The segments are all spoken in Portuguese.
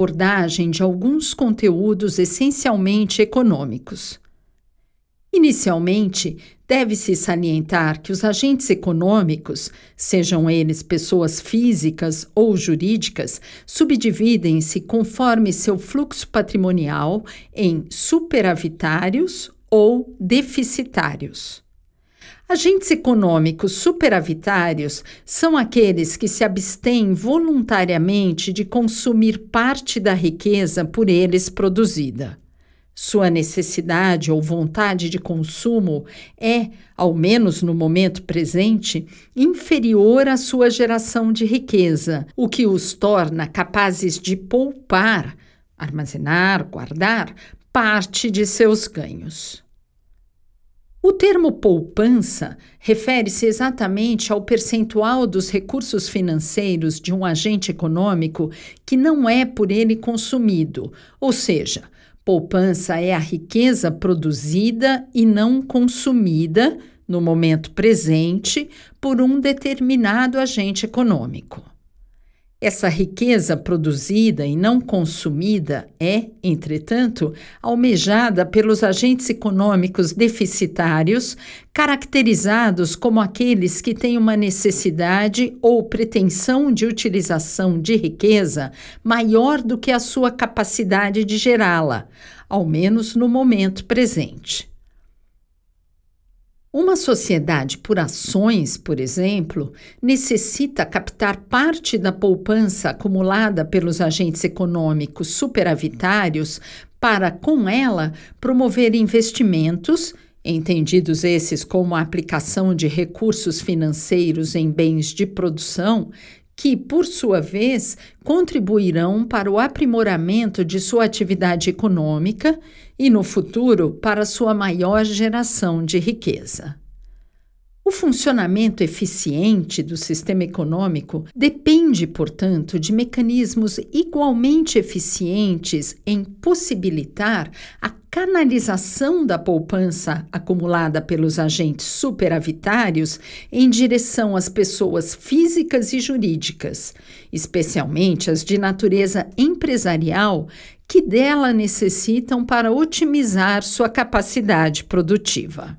abordagem de alguns conteúdos essencialmente econômicos. Inicialmente, deve-se salientar que os agentes econômicos, sejam eles pessoas físicas ou jurídicas, subdividem-se conforme seu fluxo patrimonial em superavitários ou deficitários. Agentes econômicos superavitários são aqueles que se abstêm voluntariamente de consumir parte da riqueza por eles produzida. Sua necessidade ou vontade de consumo é, ao menos no momento presente, inferior à sua geração de riqueza, o que os torna capazes de poupar, armazenar, guardar parte de seus ganhos. O termo poupança refere-se exatamente ao percentual dos recursos financeiros de um agente econômico que não é por ele consumido, ou seja, Poupança é a riqueza produzida e não consumida no momento presente por um determinado agente econômico. Essa riqueza produzida e não consumida é, entretanto, almejada pelos agentes econômicos deficitários, caracterizados como aqueles que têm uma necessidade ou pretensão de utilização de riqueza maior do que a sua capacidade de gerá-la, ao menos no momento presente. Uma sociedade por ações, por exemplo, necessita captar parte da poupança acumulada pelos agentes econômicos superavitários para, com ela, promover investimentos, entendidos esses como a aplicação de recursos financeiros em bens de produção, que, por sua vez, contribuirão para o aprimoramento de sua atividade econômica e, no futuro, para sua maior geração de riqueza. O funcionamento eficiente do sistema econômico depende, portanto, de mecanismos igualmente eficientes em possibilitar a canalização da poupança acumulada pelos agentes superavitários em direção às pessoas físicas e jurídicas, especialmente as de natureza empresarial, que dela necessitam para otimizar sua capacidade produtiva.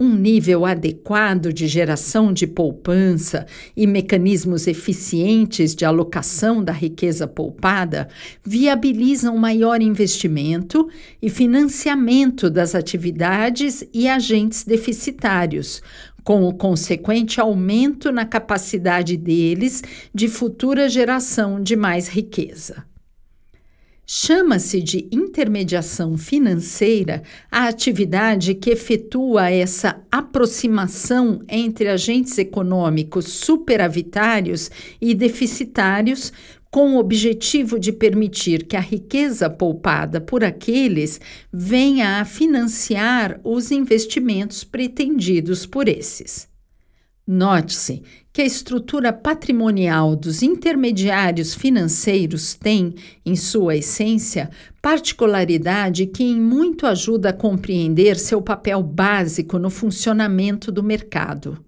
Um nível adequado de geração de poupança e mecanismos eficientes de alocação da riqueza poupada viabilizam maior investimento e financiamento das atividades e agentes deficitários, com o consequente aumento na capacidade deles de futura geração de mais riqueza. Chama-se de intermediação financeira a atividade que efetua essa aproximação entre agentes econômicos superavitários e deficitários, com o objetivo de permitir que a riqueza poupada por aqueles venha a financiar os investimentos pretendidos por esses. Note-se que a estrutura patrimonial dos intermediários financeiros tem, em sua essência, particularidade que em muito ajuda a compreender seu papel básico no funcionamento do mercado.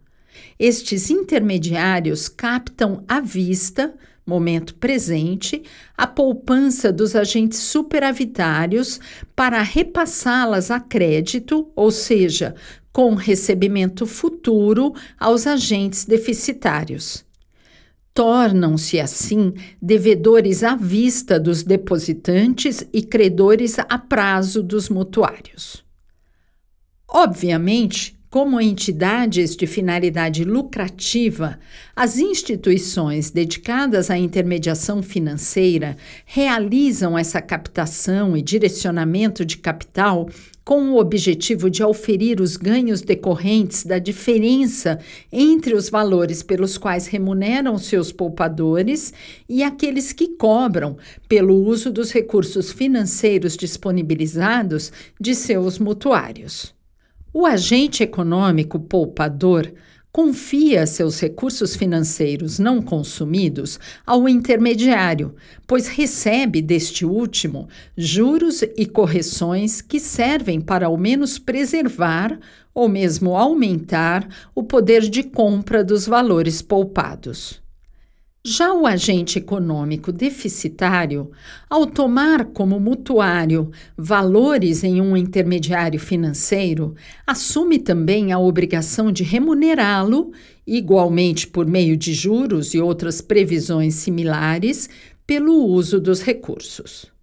Estes intermediários captam à vista, momento presente, a poupança dos agentes superavitários para repassá-las a crédito, ou seja, com recebimento futuro aos agentes deficitários. Tornam-se, assim, devedores à vista dos depositantes e credores a prazo dos mutuários. Obviamente, como entidades de finalidade lucrativa, as instituições dedicadas à intermediação financeira realizam essa captação e direcionamento de capital com o objetivo de auferir os ganhos decorrentes da diferença entre os valores pelos quais remuneram seus poupadores e aqueles que cobram pelo uso dos recursos financeiros disponibilizados de seus mutuários. O agente econômico poupador confia seus recursos financeiros não consumidos ao intermediário, pois recebe deste último juros e correções que servem para ao menos preservar ou mesmo aumentar o poder de compra dos valores poupados. Já o agente econômico deficitário, ao tomar como mutuário valores em um intermediário financeiro, assume também a obrigação de remunerá-lo, igualmente por meio de juros e outras previsões similares, pelo uso dos recursos.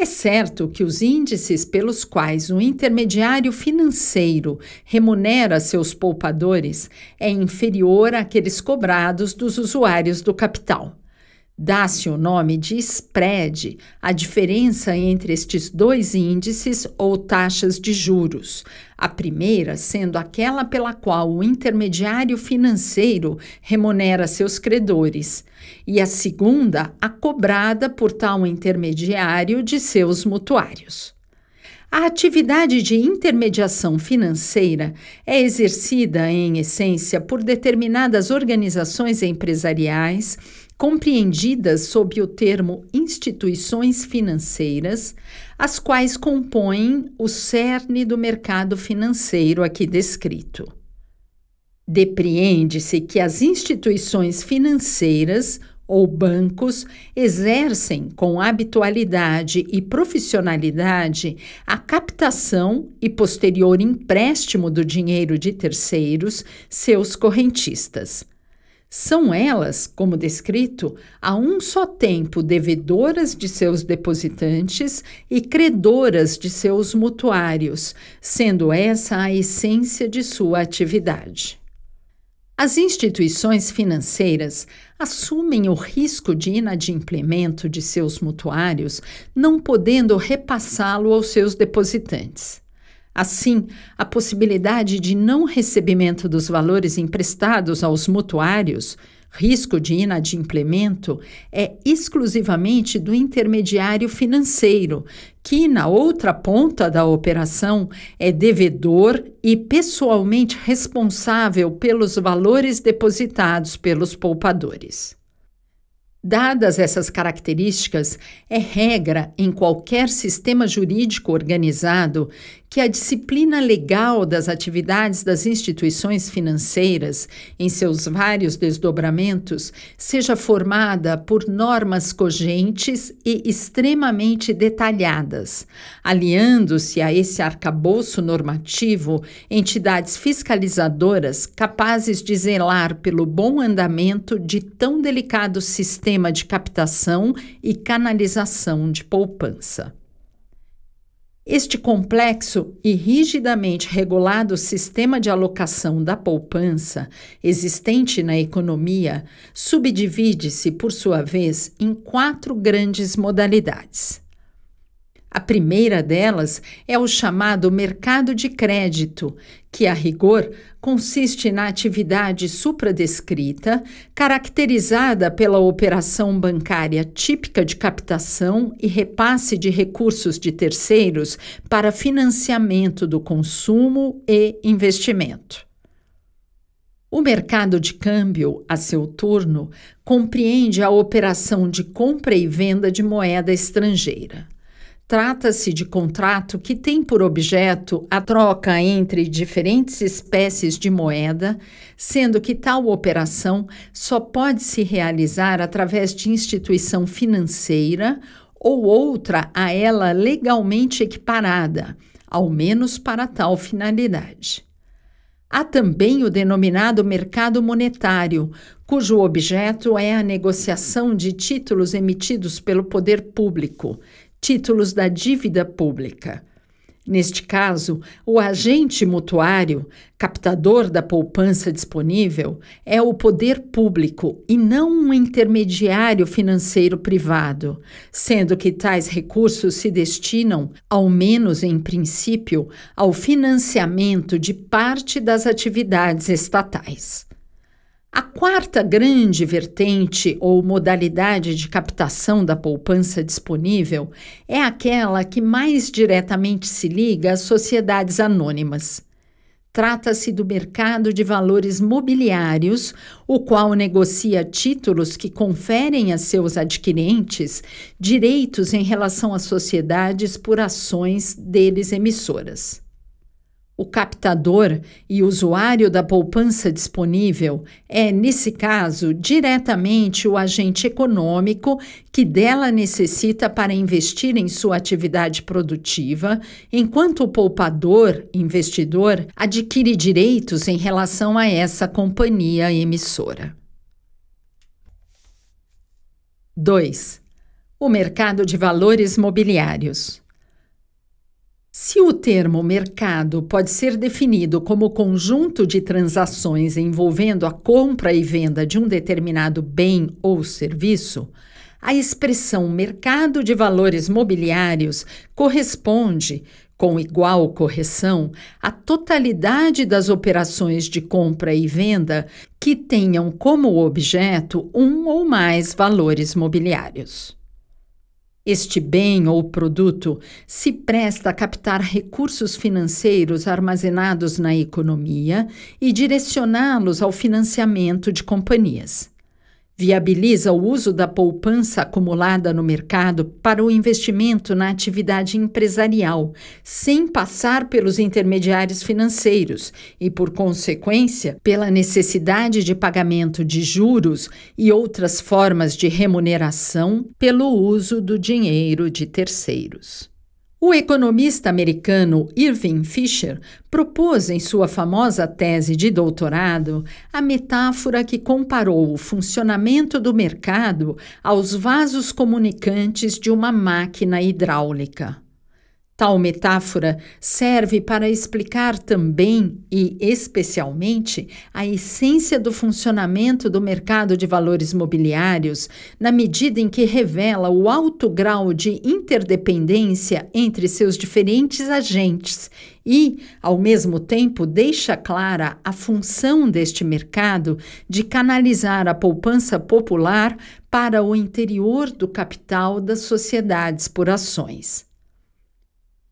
É certo que os índices pelos quais o intermediário financeiro remunera seus poupadores é inferior àqueles cobrados dos usuários do capital. Dá-se o nome de spread a diferença entre estes dois índices ou taxas de juros, a primeira sendo aquela pela qual o intermediário financeiro remunera seus credores, e a segunda a cobrada por tal intermediário de seus mutuários. A atividade de intermediação financeira é exercida, em essência, por determinadas organizações empresariais compreendidas sob o termo instituições financeiras, as quais compõem o cerne do mercado financeiro aqui descrito. Depreende-se que as instituições financeiras ou bancos exercem com habitualidade e profissionalidade a captação e posterior empréstimo do dinheiro de terceiros, seus correntistas são elas, como descrito, a um só tempo devedoras de seus depositantes e credoras de seus mutuários, sendo essa a essência de sua atividade. As instituições financeiras assumem o risco de inadimplemento de seus mutuários, não podendo repassá-lo aos seus depositantes. Assim, a possibilidade de não recebimento dos valores emprestados aos mutuários, risco de inadimplemento, é exclusivamente do intermediário financeiro, que, na outra ponta da operação, é devedor e pessoalmente responsável pelos valores depositados pelos poupadores. Dadas essas características, é regra em qualquer sistema jurídico organizado que a disciplina legal das atividades das instituições financeiras, em seus vários desdobramentos, seja formada por normas cogentes e extremamente detalhadas, aliando-se a esse arcabouço normativo entidades fiscalizadoras capazes de zelar pelo bom andamento de tão delicado sistema de captação e canalização de poupança. Este complexo e rigidamente regulado sistema de alocação da poupança existente na economia subdivide-se, por sua vez, em quatro grandes modalidades. A primeira delas é o chamado mercado de crédito, que, a rigor, consiste na atividade supradescrita, caracterizada pela operação bancária típica de captação e repasse de recursos de terceiros para financiamento do consumo e investimento. O mercado de câmbio, a seu turno, compreende a operação de compra e venda de moeda estrangeira. Trata-se de contrato que tem por objeto a troca entre diferentes espécies de moeda, sendo que tal operação só pode se realizar através de instituição financeira ou outra a ela legalmente equiparada, ao menos para tal finalidade. Há também o denominado mercado monetário, cujo objeto é a negociação de títulos emitidos pelo poder público, títulos da dívida pública. Neste caso, o agente mutuário, captador da poupança disponível, é o poder público e não um intermediário financeiro privado, sendo que tais recursos se destinam, ao menos em princípio, ao financiamento de parte das atividades estatais. A quarta grande vertente ou modalidade de captação da poupança disponível é aquela que mais diretamente se liga às sociedades anônimas. Trata-se do mercado de valores mobiliários, o qual negocia títulos que conferem a seus adquirentes direitos em relação às sociedades por ações deles emissoras. O captador e usuário da poupança disponível é, nesse caso, diretamente o agente econômico que dela necessita para investir em sua atividade produtiva, enquanto o poupador, investidor, adquire direitos em relação a essa companhia emissora. 2. O mercado de valores mobiliários. Se o termo mercado pode ser definido como conjunto de transações envolvendo a compra e venda de um determinado bem ou serviço, a expressão mercado de valores mobiliários corresponde, com igual correção, à totalidade das operações de compra e venda que tenham como objeto um ou mais valores mobiliários. Este bem ou produto se presta a captar recursos financeiros armazenados na economia e direcioná-los ao financiamento de companhias viabiliza o uso da poupança acumulada no mercado para o investimento na atividade empresarial, sem passar pelos intermediários financeiros e, por consequência, pela necessidade de pagamento de juros e outras formas de remuneração pelo uso do dinheiro de terceiros. O economista americano Irving Fisher propôs em sua famosa tese de doutorado a metáfora que comparou o funcionamento do mercado aos vasos comunicantes de uma máquina hidráulica. Tal metáfora serve para explicar também e especialmente a essência do funcionamento do mercado de valores mobiliários, na medida em que revela o alto grau de interdependência entre seus diferentes agentes e, ao mesmo tempo, deixa clara a função deste mercado de canalizar a poupança popular para o interior do capital das sociedades por ações.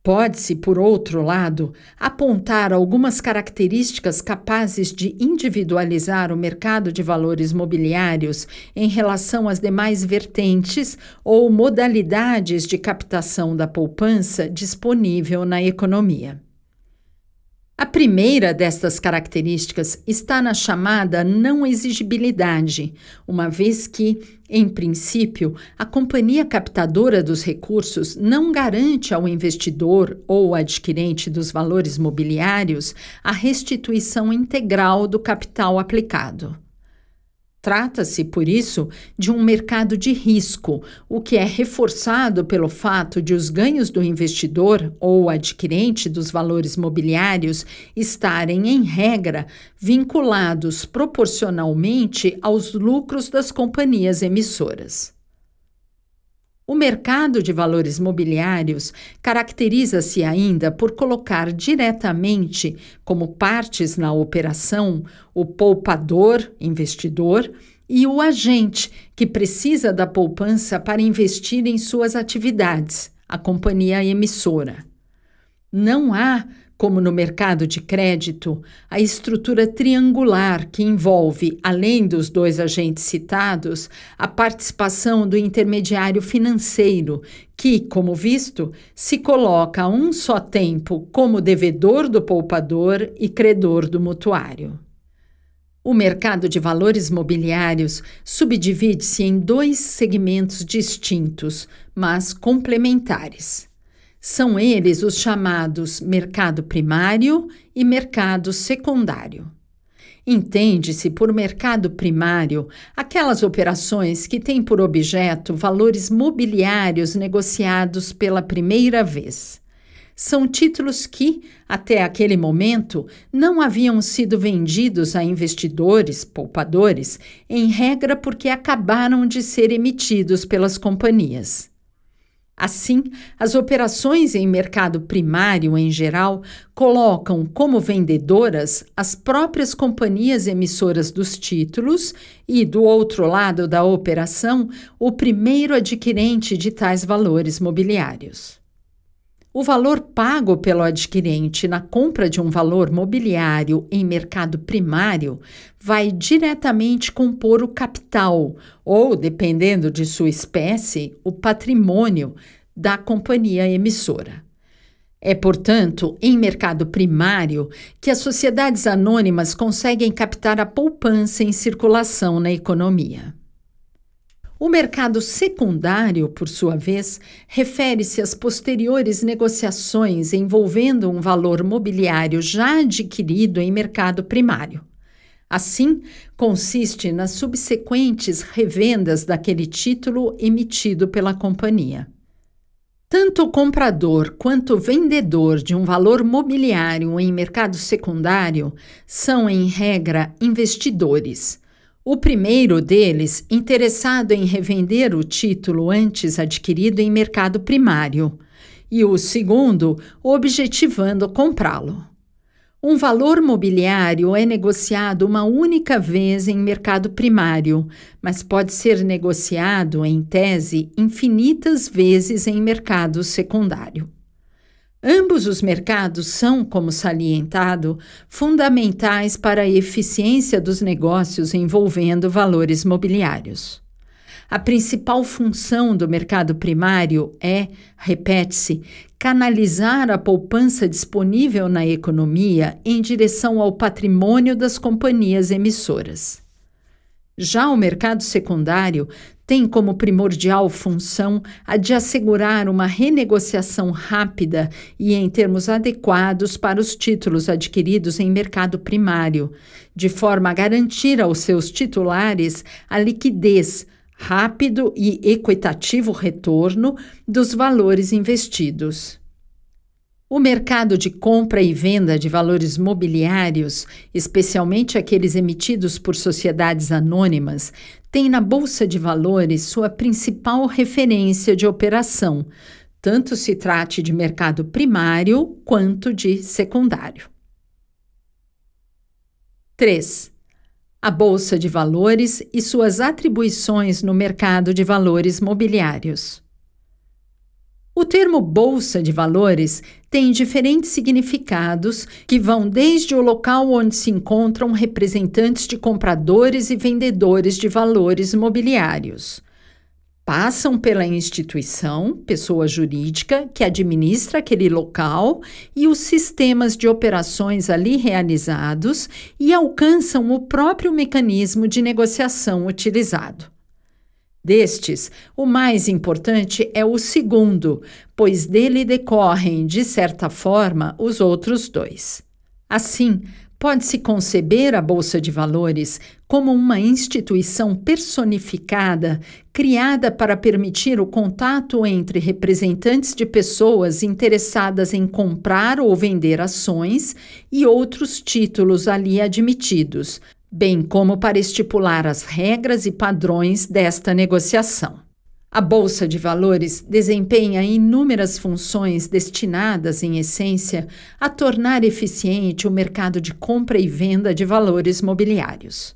Pode-se, por outro lado, apontar algumas características capazes de individualizar o mercado de valores mobiliários em relação às demais vertentes ou modalidades de captação da poupança disponível na economia. A primeira destas características está na chamada não exigibilidade, uma vez que, em princípio, a companhia captadora dos recursos não garante ao investidor ou adquirente dos valores mobiliários a restituição integral do capital aplicado. Trata-se, por isso, de um mercado de risco, o que é reforçado pelo fato de os ganhos do investidor ou adquirente dos valores mobiliários estarem, em regra, vinculados proporcionalmente aos lucros das companhias emissoras. O mercado de valores mobiliários caracteriza-se ainda por colocar diretamente como partes na operação o poupador, investidor, e o agente, que precisa da poupança para investir em suas atividades, a companhia emissora. Não há como no mercado de crédito, a estrutura triangular que envolve, além dos dois agentes citados, a participação do intermediário financeiro, que, como visto, se coloca a um só tempo como devedor do poupador e credor do mutuário. O mercado de valores mobiliários subdivide-se em dois segmentos distintos, mas complementares. São eles os chamados mercado primário e mercado secundário. Entende-se por mercado primário aquelas operações que têm por objeto valores mobiliários negociados pela primeira vez. São títulos que, até aquele momento, não haviam sido vendidos a investidores, poupadores, em regra porque acabaram de ser emitidos pelas companhias. Assim, as operações em mercado primário, em geral, colocam como vendedoras as próprias companhias emissoras dos títulos e, do outro lado da operação, o primeiro adquirente de tais valores mobiliários. O valor pago pelo adquirente na compra de um valor mobiliário em mercado primário vai diretamente compor o capital, ou, dependendo de sua espécie, o patrimônio da companhia emissora. É, portanto, em mercado primário que as sociedades anônimas conseguem captar a poupança em circulação na economia. O mercado secundário, por sua vez, refere-se às posteriores negociações envolvendo um valor mobiliário já adquirido em mercado primário. Assim, consiste nas subsequentes revendas daquele título emitido pela companhia. Tanto o comprador quanto o vendedor de um valor mobiliário em mercado secundário são, em regra, investidores o primeiro deles interessado em revender o título antes adquirido em mercado primário, e o segundo objetivando comprá-lo. Um valor mobiliário é negociado uma única vez em mercado primário, mas pode ser negociado, em tese, infinitas vezes em mercado secundário. Ambos os mercados são, como salientado, fundamentais para a eficiência dos negócios envolvendo valores mobiliários. A principal função do mercado primário é, repete-se, canalizar a poupança disponível na economia em direção ao patrimônio das companhias emissoras. Já o mercado secundário tem como primordial função a de assegurar uma renegociação rápida e em termos adequados para os títulos adquiridos em mercado primário, de forma a garantir aos seus titulares a liquidez, rápido e equitativo retorno dos valores investidos. O mercado de compra e venda de valores mobiliários, especialmente aqueles emitidos por sociedades anônimas, tem na Bolsa de Valores sua principal referência de operação, tanto se trate de mercado primário quanto de secundário. 3. A Bolsa de Valores e suas atribuições no mercado de valores mobiliários. O termo bolsa de valores tem diferentes significados que vão desde o local onde se encontram representantes de compradores e vendedores de valores mobiliários. Passam pela instituição, pessoa jurídica, que administra aquele local e os sistemas de operações ali realizados e alcançam o próprio mecanismo de negociação utilizado. Destes, o mais importante é o segundo, pois dele decorrem, de certa forma, os outros dois. Assim, pode-se conceber a Bolsa de Valores como uma instituição personificada criada para permitir o contato entre representantes de pessoas interessadas em comprar ou vender ações e outros títulos ali admitidos, bem como para estipular as regras e padrões desta negociação. A Bolsa de Valores desempenha inúmeras funções destinadas, em essência, a tornar eficiente o mercado de compra e venda de valores mobiliários.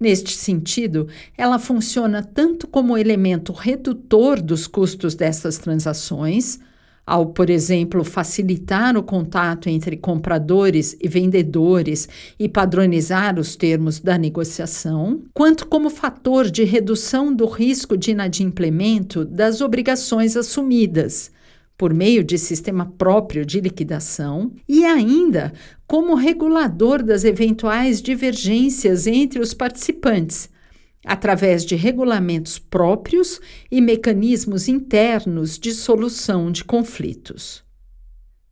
Neste sentido, ela funciona tanto como elemento redutor dos custos dessas transações, ao, por exemplo, facilitar o contato entre compradores e vendedores e padronizar os termos da negociação, quanto como fator de redução do risco de inadimplemento das obrigações assumidas, por meio de sistema próprio de liquidação, e ainda como regulador das eventuais divergências entre os participantes através de regulamentos próprios e mecanismos internos de solução de conflitos.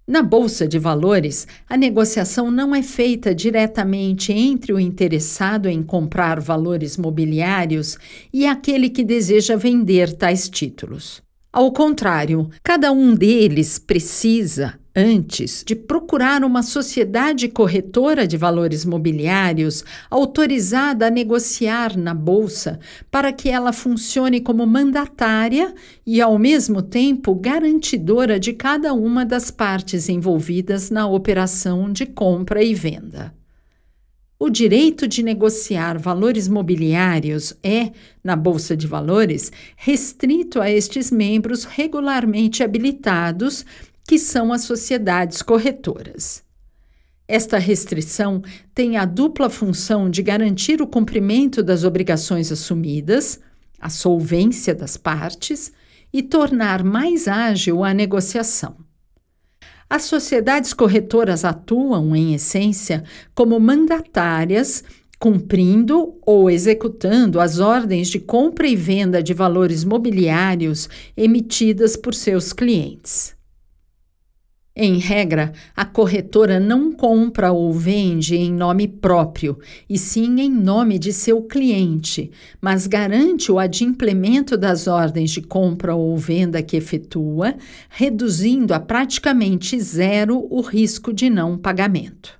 Na Bolsa de Valores, a negociação não é feita diretamente entre o interessado em comprar valores mobiliários e aquele que deseja vender tais títulos. Ao contrário, cada um deles precisa, antes de procurar uma sociedade corretora de valores mobiliários autorizada a negociar na bolsa para que ela funcione como mandatária e, ao mesmo tempo, garantidora de cada uma das partes envolvidas na operação de compra e venda. O direito de negociar valores mobiliários é, na Bolsa de Valores, restrito a estes membros regularmente habilitados que são as sociedades corretoras. Esta restrição tem a dupla função de garantir o cumprimento das obrigações assumidas, a solvência das partes e tornar mais ágil a negociação. As sociedades corretoras atuam, em essência, como mandatárias, cumprindo ou executando as ordens de compra e venda de valores mobiliários emitidas por seus clientes. Em regra, a corretora não compra ou vende em nome próprio, e sim em nome de seu cliente, mas garante o adimplemento das ordens de compra ou venda que efetua, reduzindo a praticamente zero o risco de não pagamento.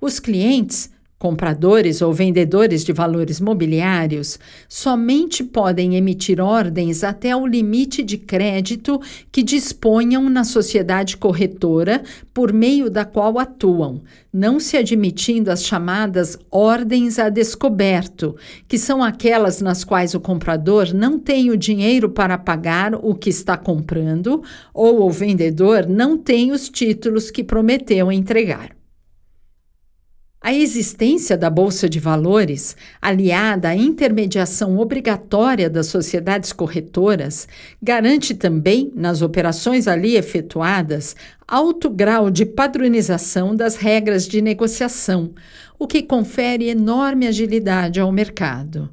Os clientes Compradores ou vendedores de valores mobiliários somente podem emitir ordens até o limite de crédito que disponham na sociedade corretora por meio da qual atuam, não se admitindo as chamadas ordens a descoberto, que são aquelas nas quais o comprador não tem o dinheiro para pagar o que está comprando ou o vendedor não tem os títulos que prometeu entregar. A existência da Bolsa de Valores, aliada à intermediação obrigatória das sociedades corretoras, garante também, nas operações ali efetuadas, alto grau de padronização das regras de negociação, o que confere enorme agilidade ao mercado.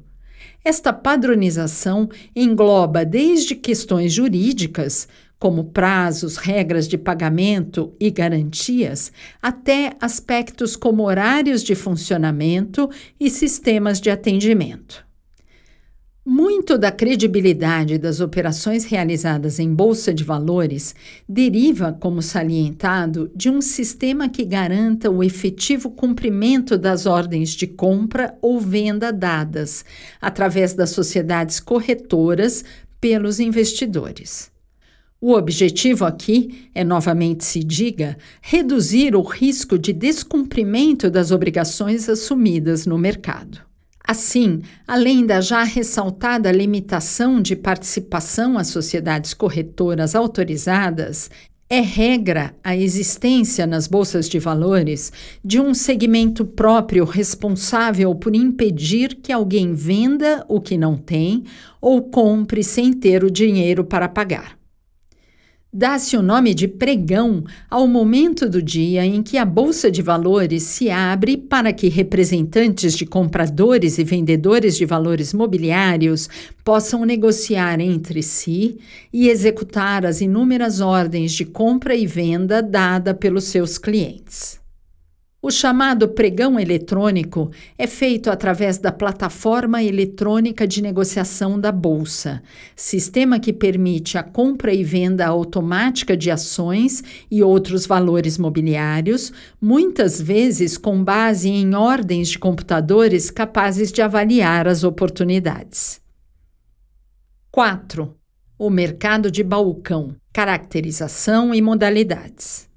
Esta padronização engloba desde questões jurídicas, como prazos, regras de pagamento e garantias, até aspectos como horários de funcionamento e sistemas de atendimento. Muito da credibilidade das operações realizadas em bolsa de valores deriva, como salientado, de um sistema que garanta o efetivo cumprimento das ordens de compra ou venda dadas, através das sociedades corretoras, pelos investidores. O objetivo aqui é, novamente se diga, reduzir o risco de descumprimento das obrigações assumidas no mercado. Assim, além da já ressaltada limitação de participação às sociedades corretoras autorizadas, é regra a existência nas bolsas de valores de um segmento próprio responsável por impedir que alguém venda o que não tem ou compre sem ter o dinheiro para pagar. Dá-se o nome de pregão ao momento do dia em que a Bolsa de Valores se abre para que representantes de compradores e vendedores de valores mobiliários possam negociar entre si e executar as inúmeras ordens de compra e venda dada pelos seus clientes. O chamado pregão eletrônico é feito através da plataforma eletrônica de negociação da Bolsa, sistema que permite a compra e venda automática de ações e outros valores mobiliários, muitas vezes com base em ordens de computadores capazes de avaliar as oportunidades. 4. O mercado de balcão, caracterização e modalidades.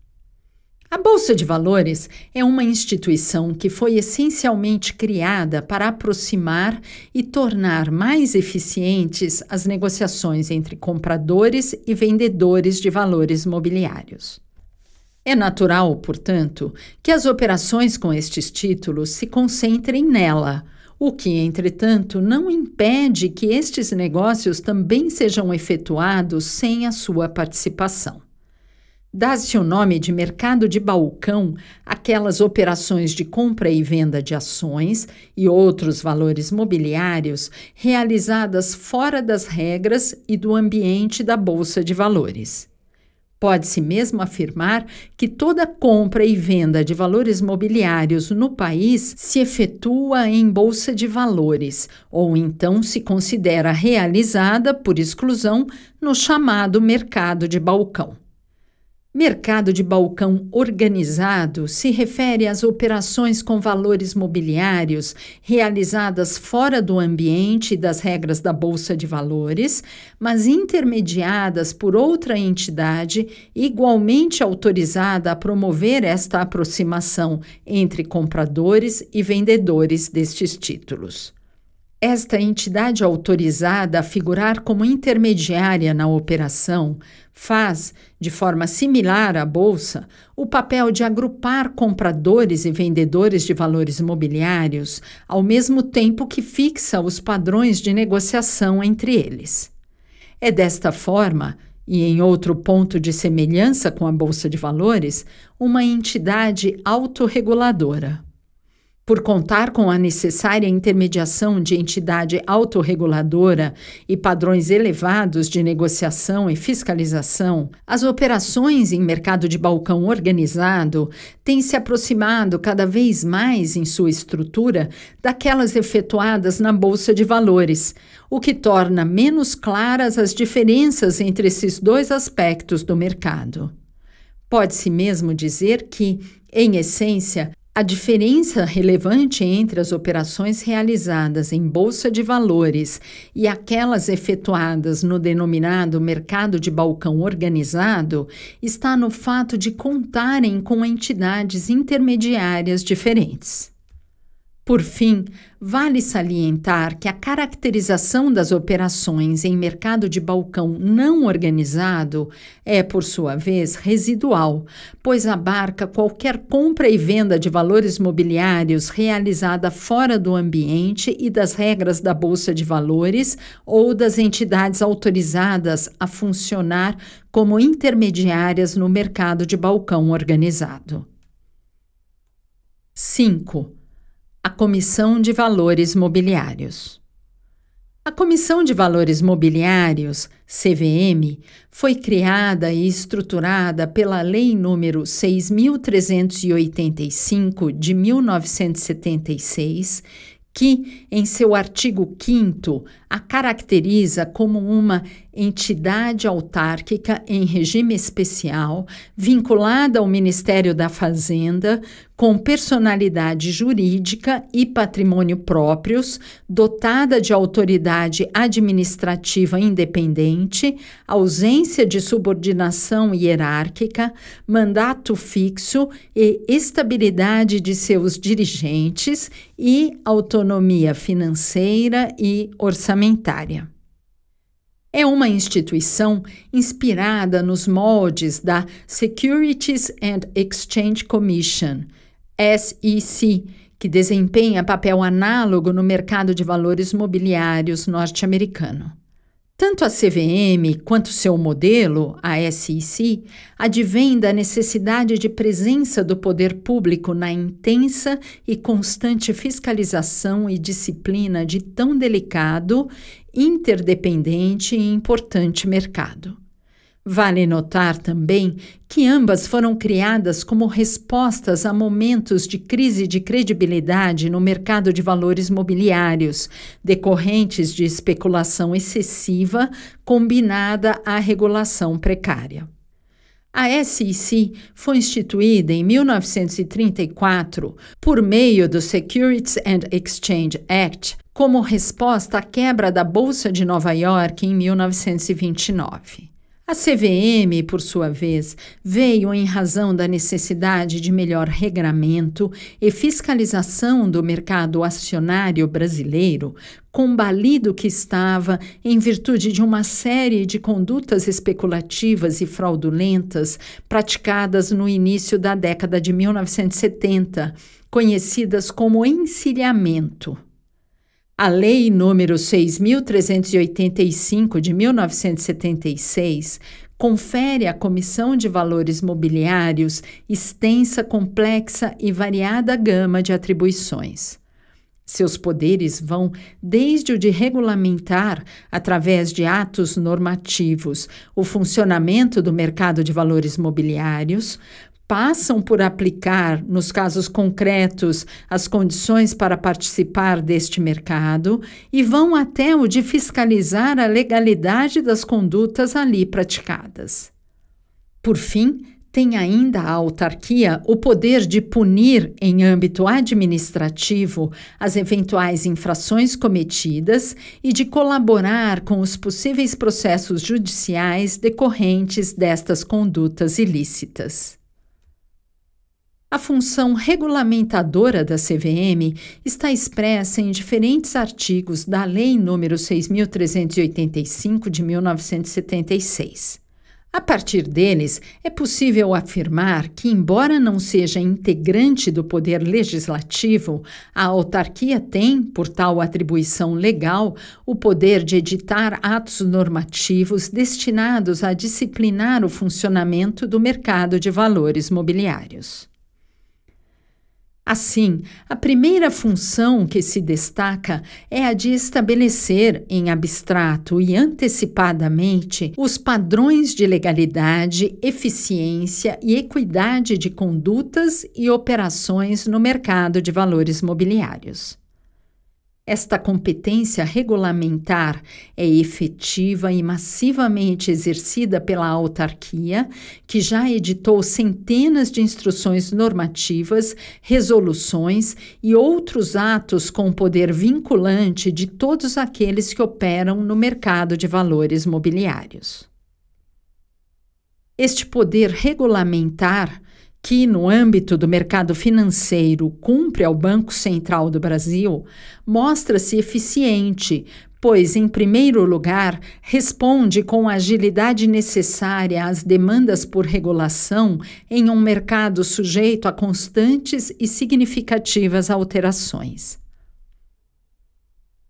A Bolsa de Valores é uma instituição que foi essencialmente criada para aproximar e tornar mais eficientes as negociações entre compradores e vendedores de valores mobiliários. É natural, portanto, que as operações com estes títulos se concentrem nela, o que, entretanto, não impede que estes negócios também sejam efetuados sem a sua participação. Dá-se o nome de mercado de balcão aquelas operações de compra e venda de ações e outros valores mobiliários realizadas fora das regras e do ambiente da Bolsa de Valores. Pode-se mesmo afirmar que toda compra e venda de valores mobiliários no país se efetua em bolsa de valores, ou então se considera realizada, por exclusão, no chamado mercado de balcão. Mercado de balcão organizado se refere às operações com valores mobiliários realizadas fora do ambiente das regras da Bolsa de Valores, mas intermediadas por outra entidade igualmente autorizada a promover esta aproximação entre compradores e vendedores destes títulos. Esta entidade autorizada a figurar como intermediária na operação faz, de forma similar à bolsa, o papel de agrupar compradores e vendedores de valores imobiliários, ao mesmo tempo que fixa os padrões de negociação entre eles. É desta forma e em outro ponto de semelhança com a Bolsa de Valores, uma entidade autorreguladora. Por contar com a necessária intermediação de entidade autorreguladora e padrões elevados de negociação e fiscalização, as operações em mercado de balcão organizado têm se aproximado cada vez mais em sua estrutura daquelas efetuadas na Bolsa de Valores, o que torna menos claras as diferenças entre esses dois aspectos do mercado. Pode-se mesmo dizer que, em essência, a diferença relevante entre as operações realizadas em bolsa de valores e aquelas efetuadas no denominado mercado de balcão organizado está no fato de contarem com entidades intermediárias diferentes. Por fim, vale salientar que a caracterização das operações em mercado de balcão não organizado é, por sua vez, residual, pois abarca qualquer compra e venda de valores mobiliários realizada fora do ambiente e das regras da Bolsa de Valores ou das entidades autorizadas a funcionar como intermediárias no mercado de balcão organizado. 5 a Comissão de Valores Mobiliários. A Comissão de Valores Mobiliários, CVM, foi criada e estruturada pela Lei nº 6385 de 1976, que, em seu artigo 5 a caracteriza como uma entidade autárquica em regime especial, vinculada ao Ministério da Fazenda, com personalidade jurídica e patrimônio próprios, dotada de autoridade administrativa independente, ausência de subordinação hierárquica, mandato fixo e estabilidade de seus dirigentes e autonomia financeira e orçamentária. É uma instituição inspirada nos moldes da Securities and Exchange Commission, SEC, que desempenha papel análogo no mercado de valores mobiliários norte-americano. Tanto a CVM quanto seu modelo, a SEC, advém da necessidade de presença do poder público na intensa e constante fiscalização e disciplina de tão delicado, interdependente e importante mercado. Vale notar também que ambas foram criadas como respostas a momentos de crise de credibilidade no mercado de valores mobiliários, decorrentes de especulação excessiva combinada à regulação precária. A SEC foi instituída em 1934 por meio do Securities and Exchange Act como resposta à quebra da Bolsa de Nova York em 1929. A CVM, por sua vez, veio em razão da necessidade de melhor regramento e fiscalização do mercado acionário brasileiro, combalido que estava em virtude de uma série de condutas especulativas e fraudulentas praticadas no início da década de 1970, conhecidas como encilhamento. A Lei número 6.385 de 1976 confere à Comissão de Valores Mobiliários extensa, complexa e variada gama de atribuições. Seus poderes vão desde o de regulamentar, através de atos normativos, o funcionamento do mercado de valores mobiliários, passam por aplicar, nos casos concretos, as condições para participar deste mercado e vão até o de fiscalizar a legalidade das condutas ali praticadas. Por fim, tem ainda a autarquia o poder de punir, em âmbito administrativo, as eventuais infrações cometidas e de colaborar com os possíveis processos judiciais decorrentes destas condutas ilícitas. A função regulamentadora da CVM está expressa em diferentes artigos da Lei nº 6.385 de 1976. A partir deles, é possível afirmar que, embora não seja integrante do poder legislativo, a autarquia tem, por tal atribuição legal, o poder de editar atos normativos destinados a disciplinar o funcionamento do mercado de valores mobiliários. Assim, a primeira função que se destaca é a de estabelecer, em abstrato e antecipadamente, os padrões de legalidade, eficiência e equidade de condutas e operações no mercado de valores mobiliários. Esta competência regulamentar é efetiva e massivamente exercida pela autarquia, que já editou centenas de instruções normativas, resoluções e outros atos com poder vinculante de todos aqueles que operam no mercado de valores mobiliários. Este poder regulamentar que, no âmbito do mercado financeiro, cumpre ao Banco Central do Brasil, mostra-se eficiente, pois, em primeiro lugar, responde com a agilidade necessária às demandas por regulação em um mercado sujeito a constantes e significativas alterações.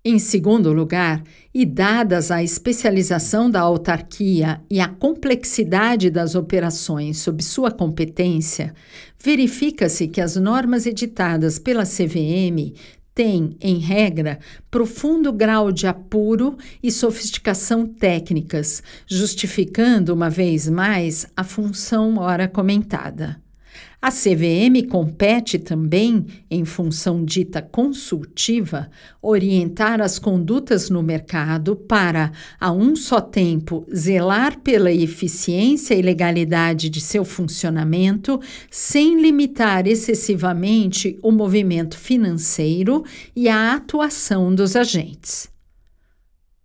Em segundo lugar, e dadas a especialização da autarquia e a complexidade das operações sob sua competência, verifica-se que as normas editadas pela CVM têm, em regra, profundo grau de apuro e sofisticação técnicas, justificando, uma vez mais, a função ora comentada. A CVM compete também, em função dita consultiva, orientar as condutas no mercado para, a um só tempo, zelar pela eficiência e legalidade de seu funcionamento, sem limitar excessivamente o movimento financeiro e a atuação dos agentes.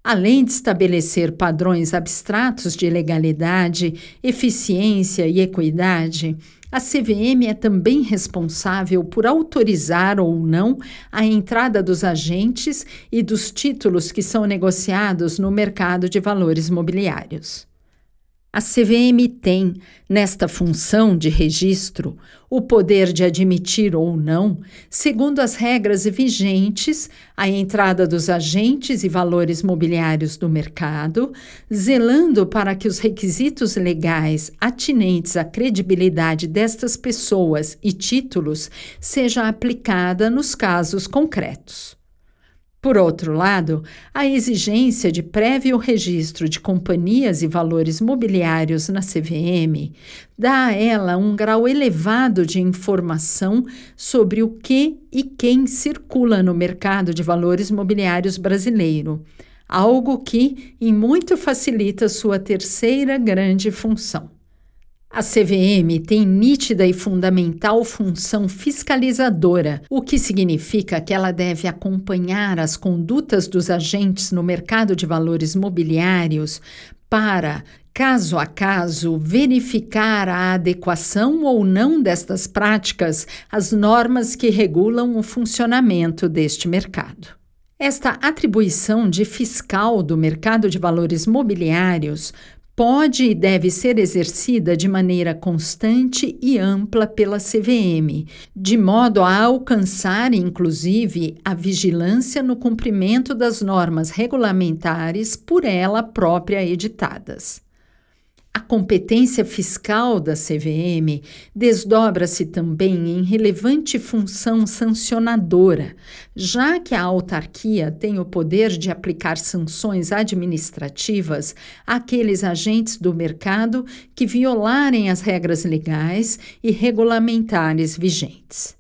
Além de estabelecer padrões abstratos de legalidade, eficiência e equidade, a CVM é também responsável por autorizar ou não a entrada dos agentes e dos títulos que são negociados no mercado de valores mobiliários. A CVM tem, nesta função de registro, o poder de admitir ou não, segundo as regras vigentes, a entrada dos agentes e valores mobiliários do mercado, zelando para que os requisitos legais atinentes à credibilidade destas pessoas e títulos seja aplicada nos casos concretos. Por outro lado, a exigência de prévio registro de companhias e valores mobiliários na CVM dá a ela um grau elevado de informação sobre o que e quem circula no mercado de valores mobiliários brasileiro, algo que em muito facilita sua terceira grande função. A CVM tem nítida e fundamental função fiscalizadora, o que significa que ela deve acompanhar as condutas dos agentes no mercado de valores mobiliários para, caso a caso, verificar a adequação ou não destas práticas às normas que regulam o funcionamento deste mercado. Esta atribuição de fiscal do mercado de valores mobiliários pode e deve ser exercida de maneira constante e ampla pela CVM, de modo a alcançar, inclusive, a vigilância no cumprimento das normas regulamentares por ela própria editadas. A competência fiscal da CVM desdobra-se também em relevante função sancionadora, já que a autarquia tem o poder de aplicar sanções administrativas àqueles agentes do mercado que violarem as regras legais e regulamentares vigentes.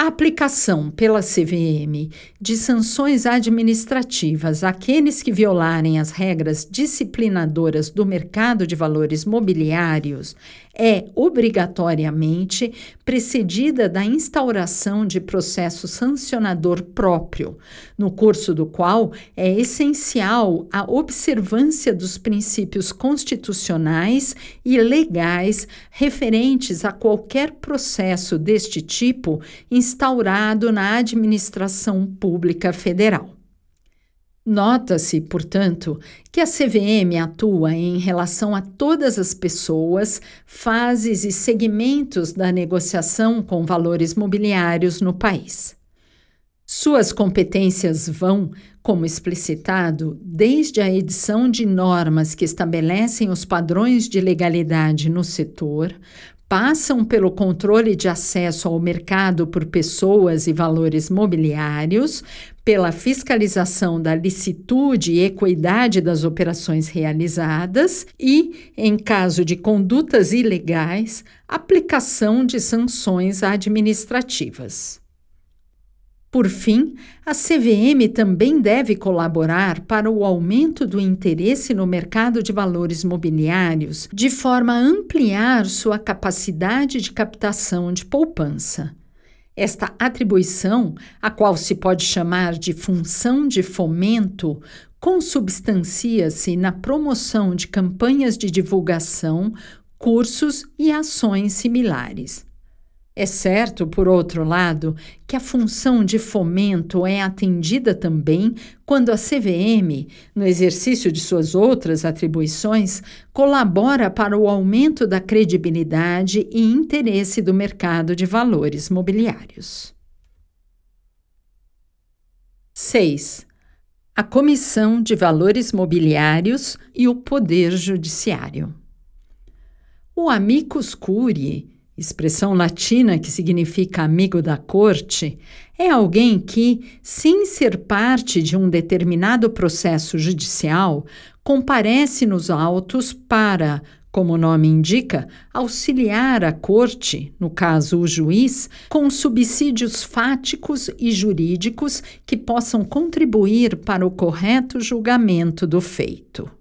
A aplicação pela CVM de sanções administrativas àqueles que violarem as regras disciplinadoras do mercado de valores mobiliários é obrigatoriamente precedida da instauração de processo sancionador próprio, no curso do qual é essencial a observância dos princípios constitucionais e legais referentes a qualquer processo deste tipo instaurado na administração pública federal. Nota-se, portanto, que a CVM atua em relação a todas as pessoas, fases e segmentos da negociação com valores mobiliários no país. Suas competências vão, como explicitado, desde a edição de normas que estabelecem os padrões de legalidade no setor, passam pelo controle de acesso ao mercado por pessoas e valores mobiliários, pela fiscalização da licitude e equidade das operações realizadas e, em caso de condutas ilegais, aplicação de sanções administrativas. Por fim, a CVM também deve colaborar para o aumento do interesse no mercado de valores mobiliários, de forma a ampliar sua capacidade de captação de poupança. Esta atribuição, a qual se pode chamar de função de fomento, consubstancia-se na promoção de campanhas de divulgação, cursos e ações similares. É certo, por outro lado, que a função de fomento é atendida também quando a CVM, no exercício de suas outras atribuições, colabora para o aumento da credibilidade e interesse do mercado de valores mobiliários. 6. A Comissão de Valores Mobiliários e o Poder Judiciário. O amicus curiae expressão latina que significa amigo da corte, é alguém que, sem ser parte de um determinado processo judicial, comparece nos autos para, como o nome indica, auxiliar a corte, no caso o juiz, com subsídios fáticos e jurídicos que possam contribuir para o correto julgamento do feito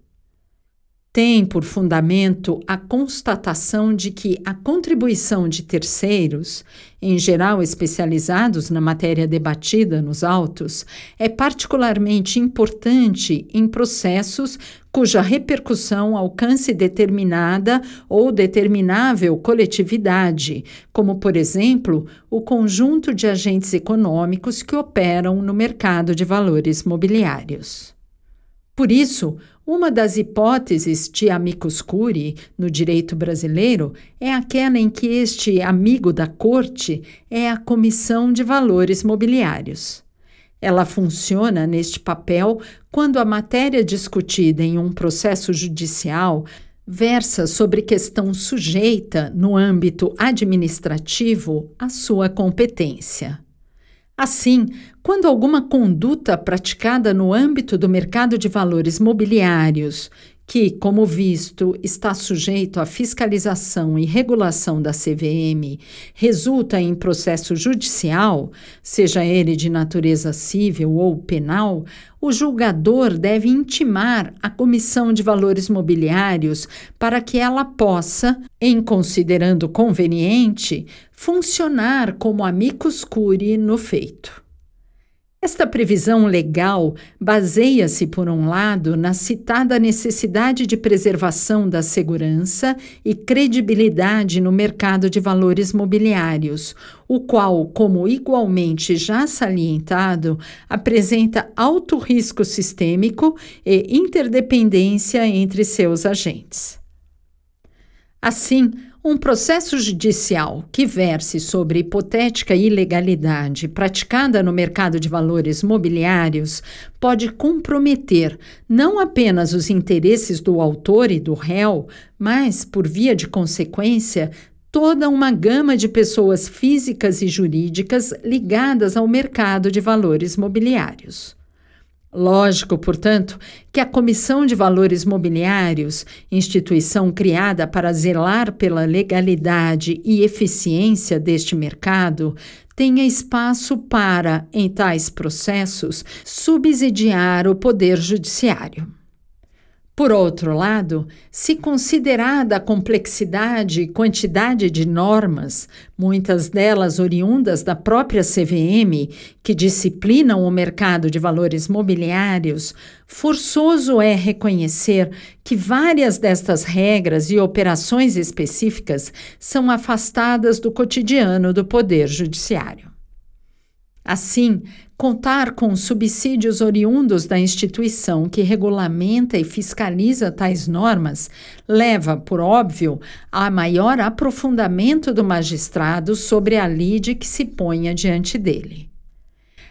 tem por fundamento a constatação de que a contribuição de terceiros, em geral especializados na matéria debatida nos autos, é particularmente importante em processos cuja repercussão alcance determinada ou determinável coletividade, como, por exemplo, o conjunto de agentes econômicos que operam no mercado de valores mobiliários. Por isso, uma das hipóteses de amicus curiae no direito brasileiro é aquela em que este amigo da corte é a Comissão de Valores Mobiliários. Ela funciona neste papel quando a matéria discutida em um processo judicial versa sobre questão sujeita, no âmbito administrativo, à sua competência. Assim, quando alguma conduta praticada no âmbito do mercado de valores mobiliários, que, como visto, está sujeito à fiscalização e regulação da CVM, resulta em processo judicial, seja ele de natureza civil ou penal, o julgador deve intimar a Comissão de Valores Mobiliários para que ela possa, em considerando conveniente, funcionar como amicus curiae no feito. Esta previsão legal baseia-se, por um lado, na citada necessidade de preservação da segurança e credibilidade no mercado de valores mobiliários, o qual, como igualmente já salientado, apresenta alto risco sistêmico e interdependência entre seus agentes. Assim, um processo judicial que verse sobre hipotética ilegalidade praticada no mercado de valores mobiliários pode comprometer não apenas os interesses do autor e do réu, mas, por via de consequência, toda uma gama de pessoas físicas e jurídicas ligadas ao mercado de valores mobiliários. Lógico, portanto, que a Comissão de Valores Mobiliários, instituição criada para zelar pela legalidade e eficiência deste mercado, tenha espaço para, em tais processos, subsidiar o Poder Judiciário. Por outro lado, se considerada a complexidade e quantidade de normas, muitas delas oriundas da própria CVM, que disciplinam o mercado de valores mobiliários, forçoso é reconhecer que várias destas regras e operações específicas são afastadas do cotidiano do Poder Judiciário. Assim, contar com subsídios oriundos da instituição que regulamenta e fiscaliza tais normas leva, por óbvio, a maior aprofundamento do magistrado sobre a lide que se ponha diante dele.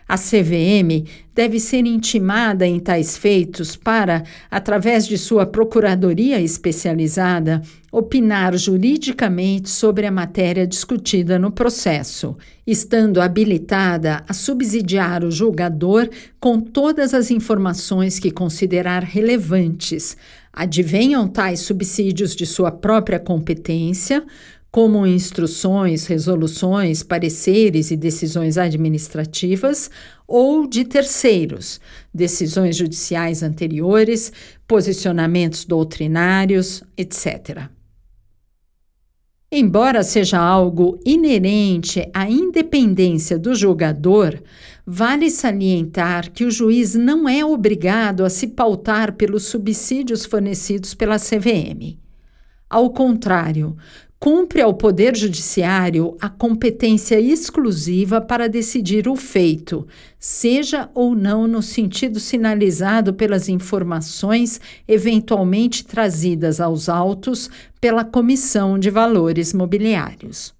A CVM deve ser intimada em tais feitos para, através de sua procuradoria especializada, opinar juridicamente sobre a matéria discutida no processo, estando habilitada a subsidiar o julgador com todas as informações que considerar relevantes. Advenham tais subsídios de sua própria competência, como instruções, resoluções, pareceres e decisões administrativas, ou de terceiros, decisões judiciais anteriores, posicionamentos doutrinários, etc. Embora seja algo inerente à independência do julgador, vale salientar que o juiz não é obrigado a se pautar pelos subsídios fornecidos pela CVM. Ao contrário, cumpre ao Poder Judiciário a competência exclusiva para decidir o feito, seja ou não no sentido sinalizado pelas informações eventualmente trazidas aos autos pela Comissão de Valores Mobiliários.